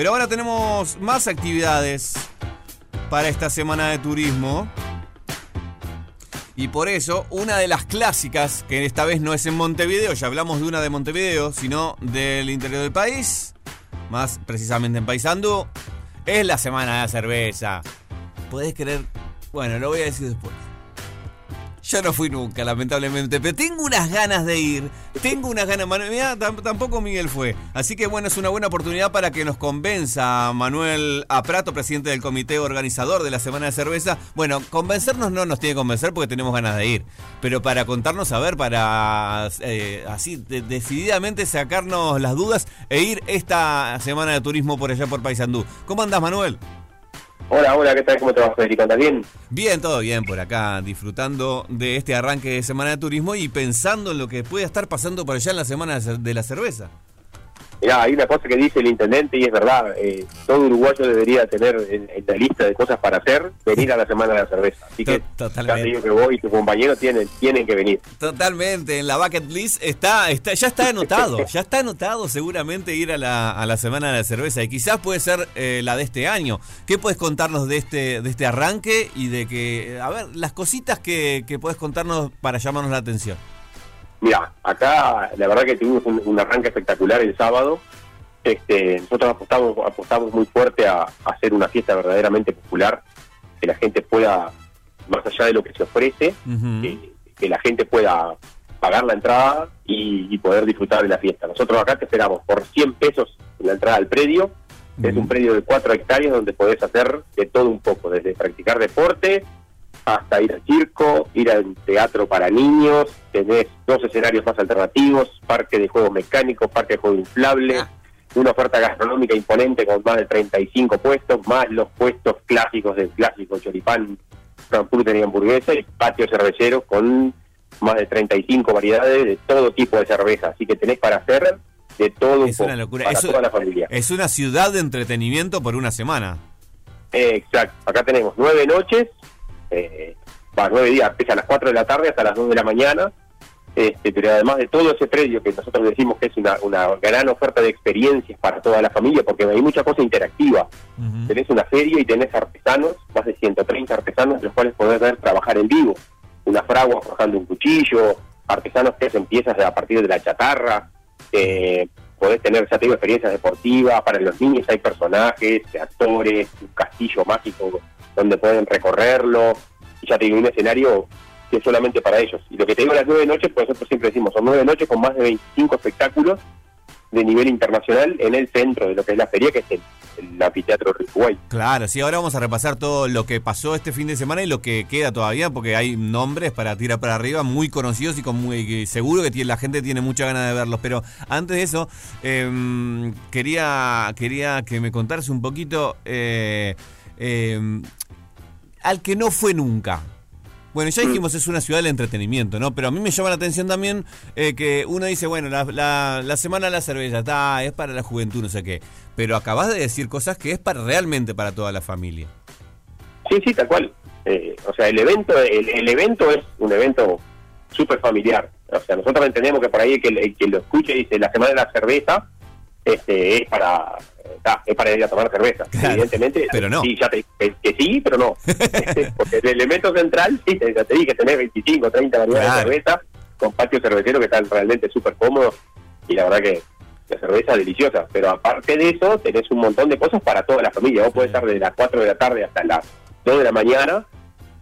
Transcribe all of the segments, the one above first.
Pero ahora tenemos más actividades para esta semana de turismo. Y por eso, una de las clásicas, que esta vez no es en Montevideo, ya hablamos de una de Montevideo, sino del interior del país, más precisamente en Paysandú, es la semana de la cerveza. ¿Podés creer? Bueno, lo voy a decir después. Yo no fui nunca, lamentablemente, pero tengo unas ganas de ir. Tengo unas ganas. Manuel, tampoco Miguel fue. Así que bueno, es una buena oportunidad para que nos convenza Manuel Aprato, presidente del comité organizador de la Semana de Cerveza. Bueno, convencernos no nos tiene que convencer porque tenemos ganas de ir. Pero para contarnos, a ver, para eh, así decididamente sacarnos las dudas e ir esta semana de turismo por allá por Paysandú. ¿Cómo andás, Manuel? Hola, hola, ¿qué tal? ¿Cómo te va, Federico? ¿Estás bien? Bien, todo bien por acá, disfrutando de este arranque de Semana de Turismo y pensando en lo que puede estar pasando por allá en la Semana de la Cerveza. Mirá, hay una cosa que dice el intendente y es verdad, eh, todo uruguayo debería tener en, la lista de cosas para hacer, venir a la Semana de la Cerveza. Así que Totalmente. ya te digo que vos y tu compañero tienen, tienen que venir. Totalmente, en la bucket list está, está ya está anotado, ya está anotado seguramente ir a la, a la Semana de la Cerveza y quizás puede ser eh, la de este año. ¿Qué puedes contarnos de este, de este arranque y de que, a ver, las cositas que, que puedes contarnos para llamarnos la atención? Mira, acá la verdad que tuvimos un, arranque espectacular el sábado. Este, nosotros apostamos, apostamos muy fuerte a, hacer una fiesta verdaderamente popular, que la gente pueda, más allá de lo que se ofrece, que, la gente pueda pagar la entrada y, poder disfrutar de la fiesta. Nosotros acá te esperamos por 100 pesos en la entrada al predio. Es un predio de 4 hectáreas donde podés hacer de todo un poco, desde practicar deporte, hasta ir al circo, ir al teatro para niños, tenés dos escenarios más alternativos, parque de juegos mecánicos, parque de juegos inflables, ah. una oferta gastronómica imponente con más de 35 puestos, más los puestos clásicos del clásico choripán, frankfurter y hamburguesa, y patio cervecero con más de 35 variedades de todo tipo de cerveza, así que tenés para hacer de todo es una locura. para toda la familia. Es una ciudad de entretenimiento por una semana. exacto, acá tenemos nueve noches eh, nueve días, empieza a las 4 de la tarde hasta las 2 de la mañana, este, pero además de todo ese predio que nosotros decimos que es una, una gran oferta de experiencias para toda la familia, porque hay mucha cosa interactiva. Tenés una feria y tenés artesanos, más de 130 artesanos, los cuales podés ver trabajar en vivo. Una fragua forjando un cuchillo, artesanos que hacen piezas a partir de la chatarra, eh, podés tener, ya tengo experiencias deportivas, para los niños hay personajes, actores, un castillo mágico donde pueden recorrerlo, y ya tengo un escenario que es solamente para ellos. Y lo que te digo las nueve noches, pues nosotros siempre decimos, son nueve noches con más de 25 espectáculos de nivel internacional en el centro de lo que es la feria, que es el, anfiteatro Uruguay. Claro, sí, ahora vamos a repasar todo lo que pasó este fin de semana y lo que queda todavía, porque hay nombres para tirar para arriba muy conocidos y con muy seguro que la gente tiene mucha ganas de verlos. Pero antes de eso, em, quería, quería que me contaras un poquito eh, em, al que no fue nunca. Bueno, ya dijimos es una ciudad del entretenimiento, ¿no? Pero a mí me llama la atención también eh, que uno dice, bueno, la, la, semana de la cerveza, está, es para la juventud, no sé qué. Pero acabas de decir cosas que es para realmente para toda la familia. Sí, sí, tal cual. Eh, o sea, el evento, el, evento es un evento súper familiar. O sea, nosotros entendemos que por ahí el que, el que lo escuche dice la semana de la cerveza este, es para es para ir a tomar cerveza. Evidentemente, pero no. Sí, ya te, que, sí, pero no. Porque el elemento central, sí, ya te dije, tenés 25, 30 variedades de cerveza con patio cervecero que están realmente súper cómodos y la verdad que la cerveza es deliciosa. Pero aparte de eso, tenés un montón de cosas para toda la familia. Vos podés estar de las 4 de la tarde hasta las 2 de la mañana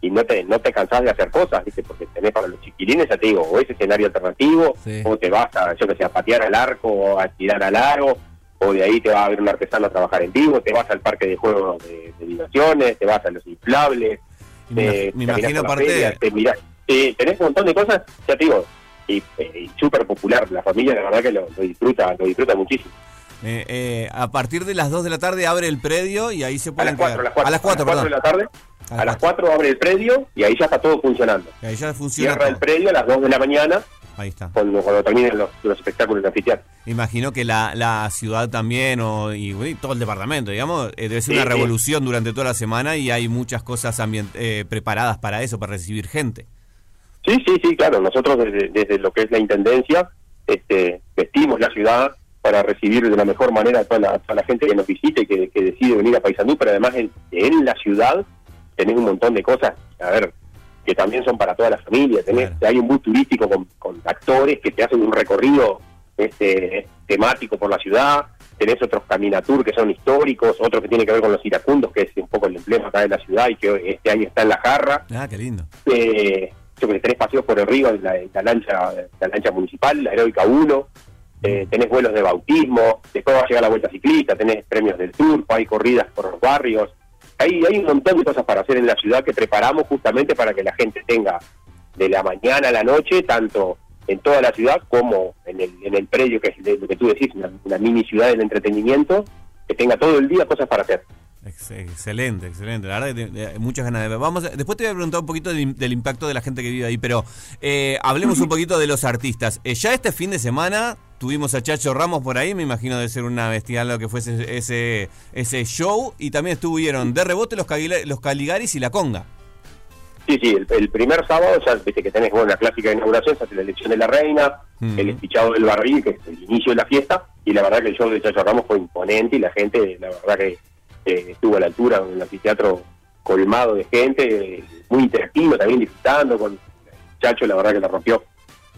y no te no te cansás de hacer cosas, ¿viste? Porque tenés para los chiquilines, ya te digo, o ese escenario alternativo, o te vas a, yo que sé, a patear al arco, o a tirar al aro, o de ahí te va a ver un artesano a trabajar en vivo, te vas al parque de juegos de, diversiones, te vas a los inflables, me, imagino aparte... tenés un montón de cosas, ya te digo, y, eh, súper popular, la familia la verdad que lo, disfruta, lo disfruta muchísimo. Eh, eh, a partir de las 2 de la tarde abre el predio y ahí se puede a las 4, a las 4, de la tarde. A, las 4 abre el predio y ahí ya está todo funcionando. Y ahí ya funciona. Cierra el predio a las 2 de la mañana Ahí está. Cuando, terminen los, espectáculos de anfiteatro. Imagino que la, la ciudad también, o, y, todo el departamento, digamos, eh, debe ser una revolución durante toda la semana y hay muchas cosas eh, preparadas para eso, para recibir gente. Sí, sí, sí, claro. Nosotros desde, lo que es la Intendencia este, vestimos la ciudad para recibir de la mejor manera a toda la, toda la gente que nos visite y que, que decide venir a Paysandú, pero además en, en la ciudad tenés un montón de cosas, a ver, que también son para toda la familia. Tenés, Hay un bus turístico con, con actores que te hacen un recorrido este temático por la ciudad, tenés otros caminatur que son históricos, otros que tienen que ver con los iracundos, que es un poco el emblema acá de la ciudad y que este año está en la jarra. Ah, qué lindo. Eh, yo que tenés paseos por el río, la, la lancha la lancha municipal, la Heroica 1, eh, tenés vuelos de bautismo, después va a llegar la vuelta ciclista, tenés premios del turco, hay corridas por los barrios, hay, hay un montón de cosas para hacer en la ciudad que preparamos justamente para que la gente tenga de la mañana a la noche, tanto en toda la ciudad como en el, en el predio que es lo que tú decís, una, una mini ciudad del entretenimiento, que tenga todo el día cosas para hacer. Excelente, excelente. La verdad que muchas ganas de ver. Vamos, después te voy a preguntar un poquito del, del impacto de la gente que vive ahí, pero eh, hablemos un poquito de los artistas. Eh, ya este fin de semana tuvimos a Chacho Ramos por ahí, me imagino de ser una bestial lo que fuese ese, ese show, y también estuvieron de rebote los, los Caligaris y la Conga. Sí, sí, el, el, primer sábado ya viste que tenés bueno, la clásica inauguración, se hace la elección de la reina, mm. el espichado del barril, que es el inicio de la fiesta, y la verdad que el show de Chacho Ramos fue imponente y la gente, la verdad que eh, estuvo a la altura, un anfiteatro colmado de gente, muy interactivo, también disfrutando con Chacho, la verdad que la rompió.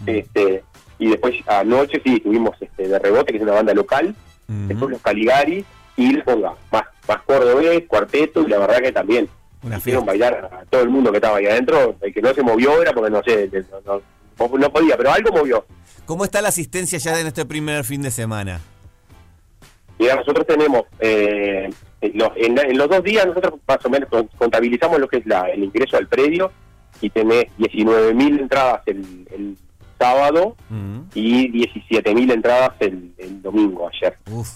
Mm. Este, y después anoche sí tuvimos este, de rebote, que es una banda local, mm. después los Caligari y les ponga más, más cordobés, cuarteto, y la verdad que también una hicieron bailar a todo el mundo que estaba ahí adentro, el que no se movió era porque no sé, no, no podía, pero algo movió. ¿Cómo está la asistencia ya en este primer fin de semana? Mira, nosotros tenemos, eh, los, en, los dos días nosotros más o menos contabilizamos lo que es la, el ingreso al predio y tenés 19.000 entradas el, el sábado y 17.000 entradas el, el domingo ayer. Uf,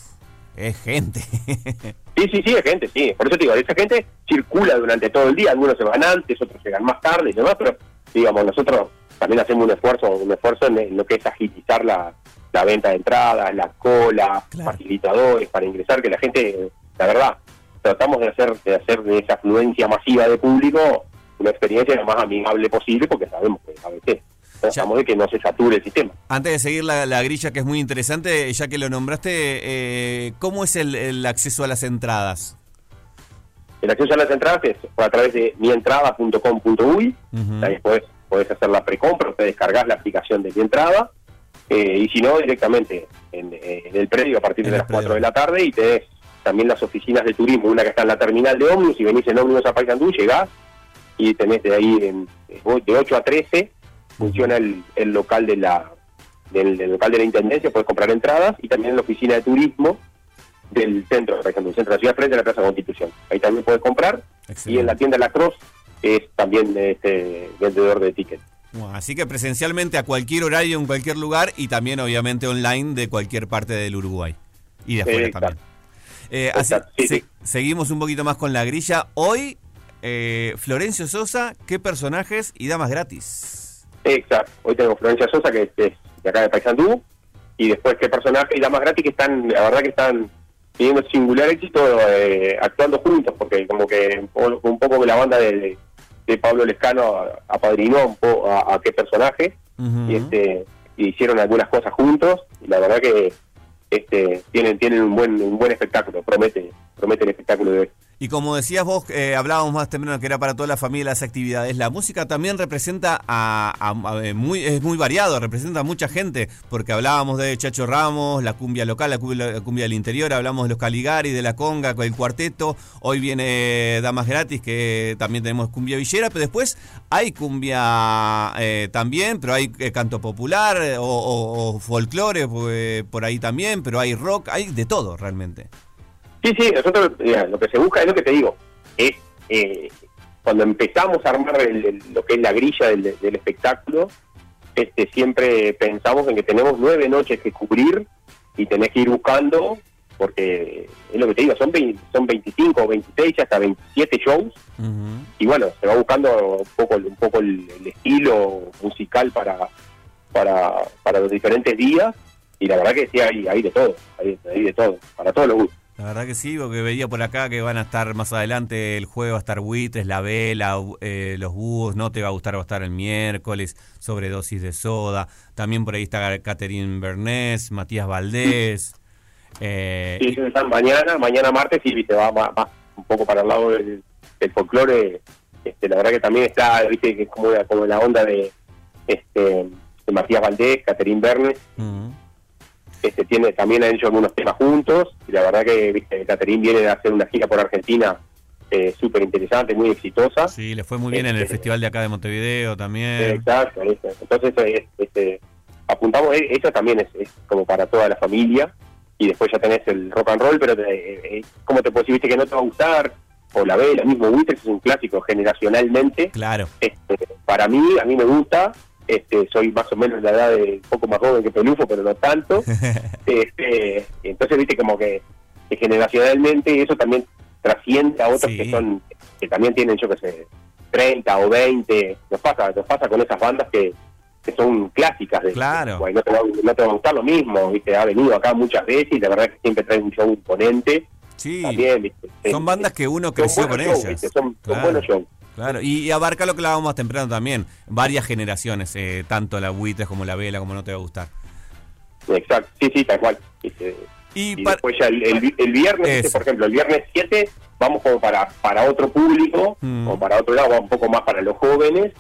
es gente. sí, sí, sí, es gente, sí. Por eso te digo, esa gente circula durante todo el día, algunos se van antes, otros llegan más tarde y demás, pero digamos, nosotros también hacemos un esfuerzo, un esfuerzo en lo que es agilizar la, la venta de entradas, la cola, facilitadores para ingresar, que la gente, la verdad, tratamos de hacer de hacer de esa afluencia masiva de público una experiencia lo más amigable posible, porque sabemos que a veces tratamos de que no se sature el sistema. Antes de seguir la, grilla, que es muy interesante, ya que lo nombraste, eh, ¿cómo es el, acceso a las entradas? El acceso a las entradas es a través de mientrada.com.uy, ahí después podés hacer la precompra, te descargas la aplicación de mi entrada eh, y si no, directamente en, el predio a partir de las 4 de la tarde y tenés también las oficinas de turismo, una que está en la terminal de ómnibus, y venís en ómnibus a Paysandú, llegás y tenés de ahí en, de 8 a 13 funciona el, el local de la del, local de la intendencia, puedes comprar entradas y también en la oficina de turismo del centro de Paysandú, centro de la ciudad frente a la Plaza Constitución. Ahí también puedes comprar y en la tienda La Cruz es también este vendedor de tickets así que presencialmente a cualquier horario, en cualquier lugar y también obviamente online de cualquier parte del Uruguay. Y de afuera también. Eh, así, seguimos un poquito más con la grilla. Hoy, eh, Florencio Sosa, ¿qué personajes y damas gratis? Exacto. Hoy tengo Florencia Sosa, que es de acá de Paysandú. Y después, ¿qué personajes y damas gratis que están, la verdad que están teniendo singular éxito eh, actuando juntos? Porque como que un poco de la banda de de Pablo Lescano apadrinó a, a qué personaje y este hicieron algunas cosas juntos y la verdad que este tienen tienen un buen un buen espectáculo promete promete el espectáculo de hoy. Y como decías vos, eh, hablábamos más temprano que era para toda la familia las actividades. La música también representa a, muy, es muy variado, representa a mucha gente, porque hablábamos de Chacho Ramos, la cumbia local, la cumbia, del interior, hablamos de los Caligari, de la conga, el cuarteto. Hoy viene Damas Gratis, que también tenemos cumbia villera, pero después hay cumbia eh, también, pero hay eh, canto popular o, folclore por ahí también, pero hay rock, hay de todo realmente. Sí, sí, nosotros lo que se busca es lo que te digo, es eh, cuando empezamos a armar lo que es la grilla del, espectáculo, este siempre pensamos en que tenemos nueve noches que cubrir y tenés que ir buscando, porque es lo que te digo, son, son 25 o 26 hasta 27 shows, y bueno, se va buscando un poco, un poco el, estilo musical para, para, para los diferentes días, y la verdad que sí, hay, hay de todo, hay, hay de todo, para todos los gustos. La verdad que sí, porque veía por acá que van a estar más adelante el juego, va a estar buitres, la vela, eh, los búhos, no te va a gustar, va a estar el miércoles, sobredosis de soda. También por ahí está Catherine Bernés, Matías Valdés. Eh, sí, están mañana, mañana martes y viste, va más, un poco para el lado del, folclore. Este, la verdad que también está, viste, que es como, como la onda de, este, de Matías Valdés, Caterín Bernes. Este, tiene, también han hecho algunos temas juntos y la verdad que viste, Caterín viene a hacer una gira por Argentina eh, súper interesante, muy exitosa. Sí, le fue muy bien en el este, festival de acá de Montevideo también. Exacto, entonces este, apuntamos, e, eso también es, como para toda la familia y después ya tenés el rock and roll, pero eh, eh, ¿cómo te puedo decir? que no te va a gustar? O la vela, mismo Wither es un clásico generacionalmente. Claro. Este, para mí, a mí me gusta, este, soy más o menos la edad de un poco más joven que Pelufo, pero no tanto. este, entonces, viste, como que, que generacionalmente eso también trasciende a otros que son que también tienen, yo que sé, 30 o 20. Nos pasa, nos pasa con esas bandas que, que son clásicas. De, claro. no, te va, no te va a gustar lo mismo, ¿viste? Ha venido acá muchas veces y la verdad que siempre trae un show imponente. Sí, también, son bandas que uno creció con ellas. Son, buenos shows. Claro, y, abarca lo que hablábamos más temprano también, varias generaciones, eh, tanto la Buitres como la Vela, como no te va a gustar. Exacto, sí, sí, tal cual. Y, después ya el, viernes, por ejemplo, el viernes 7 vamos como para, para otro público, mm. o para otro lado, un poco más para los jóvenes,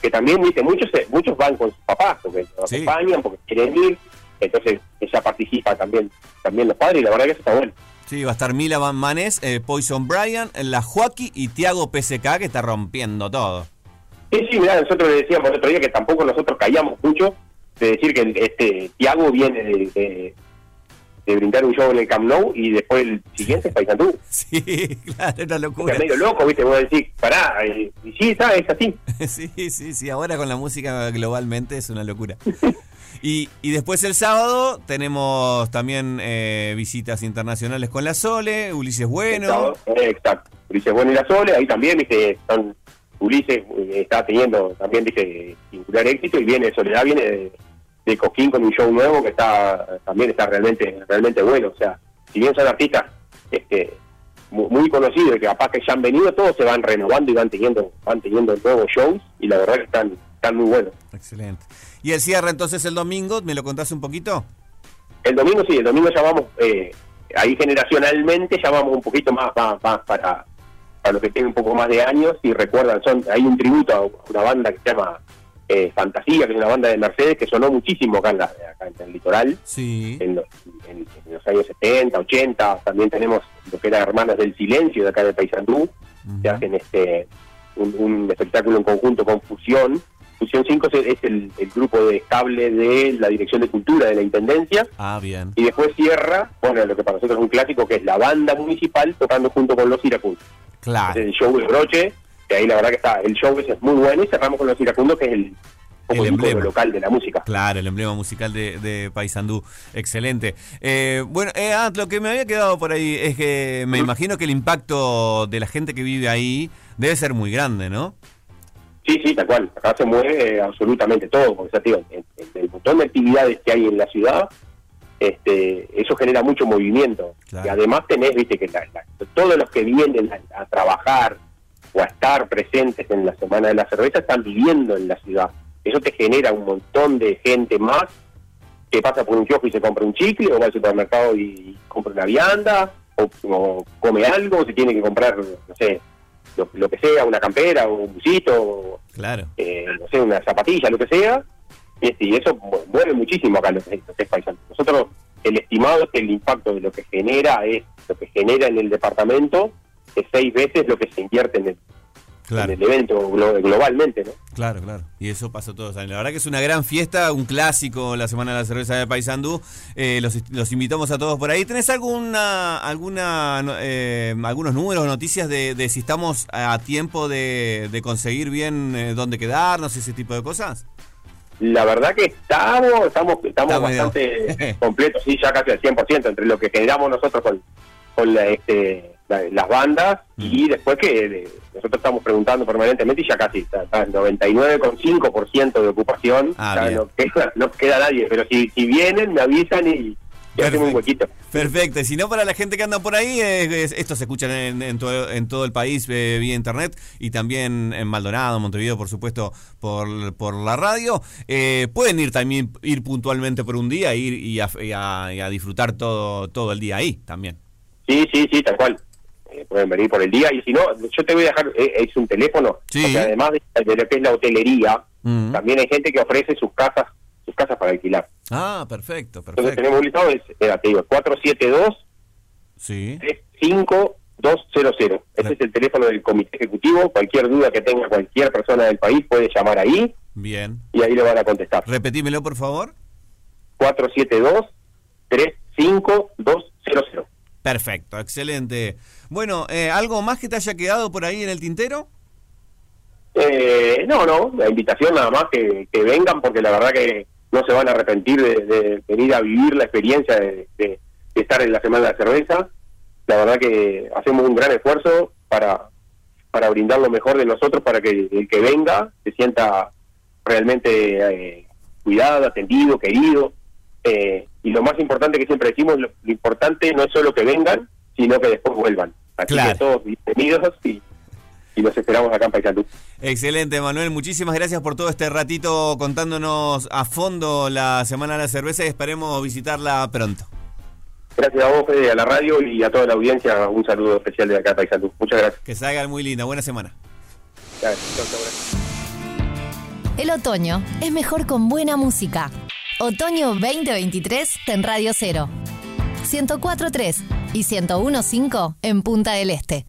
que también, dice muchos muchos van con sus papás, porque los acompañan, porque quieren ir, entonces ella participa también también los padres, y la verdad que eso está bueno. Sí, va a estar Mila Van Manes, eh, Poison Brian, la Joaquín y Tiago PSK, que está rompiendo todo. Sí, sí, mira, nosotros le decíamos el otro día que tampoco nosotros callamos mucho de decir que este Tiago viene de de brindar un show en el Camp Nou y después el siguiente es Paisandú. Sí, claro, una locura. Es medio loco, ¿viste? Vos decís, pará, y, sí, ¿sabes? Es así. sí, sí, sí, ahora con la música globalmente es una locura. y, y después el sábado tenemos también eh, visitas internacionales con la Sole, Ulises Bueno. Exacto, Ulises Bueno y la Sole, ahí también, ¿viste? Son, Ulises eh, está teniendo también, ¿viste? Singular éxito y viene, Soledad viene de de Coquín con un show nuevo que está también está realmente realmente bueno. O sea, si bien son artistas este, muy, conocidos que capaz que ya han venido, todos se van renovando y van teniendo van teniendo nuevos shows y la verdad que están, están muy buenos. Excelente. ¿Y el cierre entonces el domingo? ¿Me lo contás un poquito? El domingo sí, el domingo ya vamos, eh, ahí generacionalmente ya vamos un poquito más, más, más para, para los que tienen un poco más de años y recuerdan, son hay un tributo a una banda que se llama eh, Fantasía, que es una banda de Mercedes que sonó muchísimo acá en, acá en el litoral, sí. en, los, años 70, 80. También tenemos lo que era Hermanas del Silencio de acá de Paysandú, que hacen este un, espectáculo en conjunto con Fusión. Fusión 5 es, el, grupo de cable de la Dirección de Cultura de la Intendencia. Ah, bien. Y después cierra, bueno, lo que para nosotros es un clásico, que es la banda municipal tocando junto con los iracundos. Claro. Es el show de broche que ahí la verdad que está, el show ese es muy bueno y cerramos con los iracundos, que es el, el emblema local de la música. Claro, el emblema musical de, de Paysandú. Excelente. Eh, bueno, eh, ah, lo que me había quedado por ahí es que me imagino que el impacto de la gente que vive ahí debe ser muy grande, ¿no? Sí, sí, tal cual. Acá se mueve absolutamente todo, porque ya digo, el, montón de actividades que hay en la ciudad, este, eso genera mucho movimiento. Y además tenés, viste, que todos los que vienen a trabajar, o a estar presentes en la Semana de la Cerveza están viviendo en la ciudad. Eso te genera un montón de gente más que pasa por un kiosco y se compra un chicle, o va al supermercado y compra una vianda, o, come algo, o se tiene que comprar, no sé, lo, que sea, una campera, o un busito, claro. Eh, no sé, una zapatilla, lo que sea, y, eso mueve muchísimo acá los, los paisanos. Nosotros, el estimado es que el impacto de lo que genera es lo que genera en el departamento es seis veces lo que se invierte en el, el evento globalmente, ¿no? Claro, claro. Y eso pasa todos los años. La verdad que es una gran fiesta, un clásico, la Semana de la Cerveza de Paysandú. Eh, los, invitamos a todos por ahí. ¿Tenés alguna, alguna, eh, algunos números noticias de, si estamos a tiempo de, conseguir bien eh, dónde quedarnos, ese tipo de cosas? La verdad que estamos, estamos, estamos bastante completos, sí, ya casi al 100%, entre lo que generamos nosotros con, con la, este, las bandas y mm. después que nosotros estamos preguntando permanentemente y ya casi está, está el 99,5% de ocupación, ah, no, queda, no queda nadie, pero si, si vienen me avisan y, y hacemos un huequito. Perfecto. Y si no, para la gente que anda por ahí, eh, es- esto se escucha en, en todo, en todo el país eh, vía internet y también en Maldonado, Montevideo, por supuesto, por, por la radio. Eh, pueden ir también ir puntualmente por un día ir y a, y a- y a disfrutar todo, todo el día ahí también. Sí, sí, sí, tal cual. Pueden venir por el día y si no, yo te voy a dejar, eh, es un teléfono, Sí. porque además de, de lo que es la hotelería, Mm. también hay gente que ofrece sus casas sus casas para alquilar. Ah, perfecto, Entonces perfecto. tenemos un listado, es, eh, te digo, 472 Sí. 5200. Ese es el teléfono del comité ejecutivo. Cualquier duda que tenga cualquier persona del país puede llamar ahí Bien. y ahí le van a contestar. Repetímelo, por favor. 472-35200. Perfecto, excelente. Bueno, eh, ¿algo más que te haya quedado por ahí en el tintero? Eh, no, no, la invitación nada más que, que vengan porque la verdad que no se van a arrepentir de, venir a vivir la experiencia de estar en la Semana de la Cerveza. La verdad que hacemos un gran esfuerzo para, para brindar lo mejor de nosotros para que el que venga se sienta realmente eh, cuidado, atendido, querido. Eh, y lo más importante que siempre decimos, lo, lo importante no es solo que vengan, sino que después vuelvan. Así Claro. que todos bienvenidos y, y los esperamos acá en Paisandú. Excelente, Manuel. Muchísimas gracias por todo este ratito contándonos a fondo la Semana de la Cerveza y esperemos visitarla pronto. Gracias a vos, Fede, a la radio y a toda la audiencia. Un saludo especial de acá Paisandú. Muchas gracias. Que salgan muy linda. Buena semana. Gracias. El otoño es mejor con buena música. Otoño 2023 en Radio 0. 104.3 y 101.5 en Punta del Este.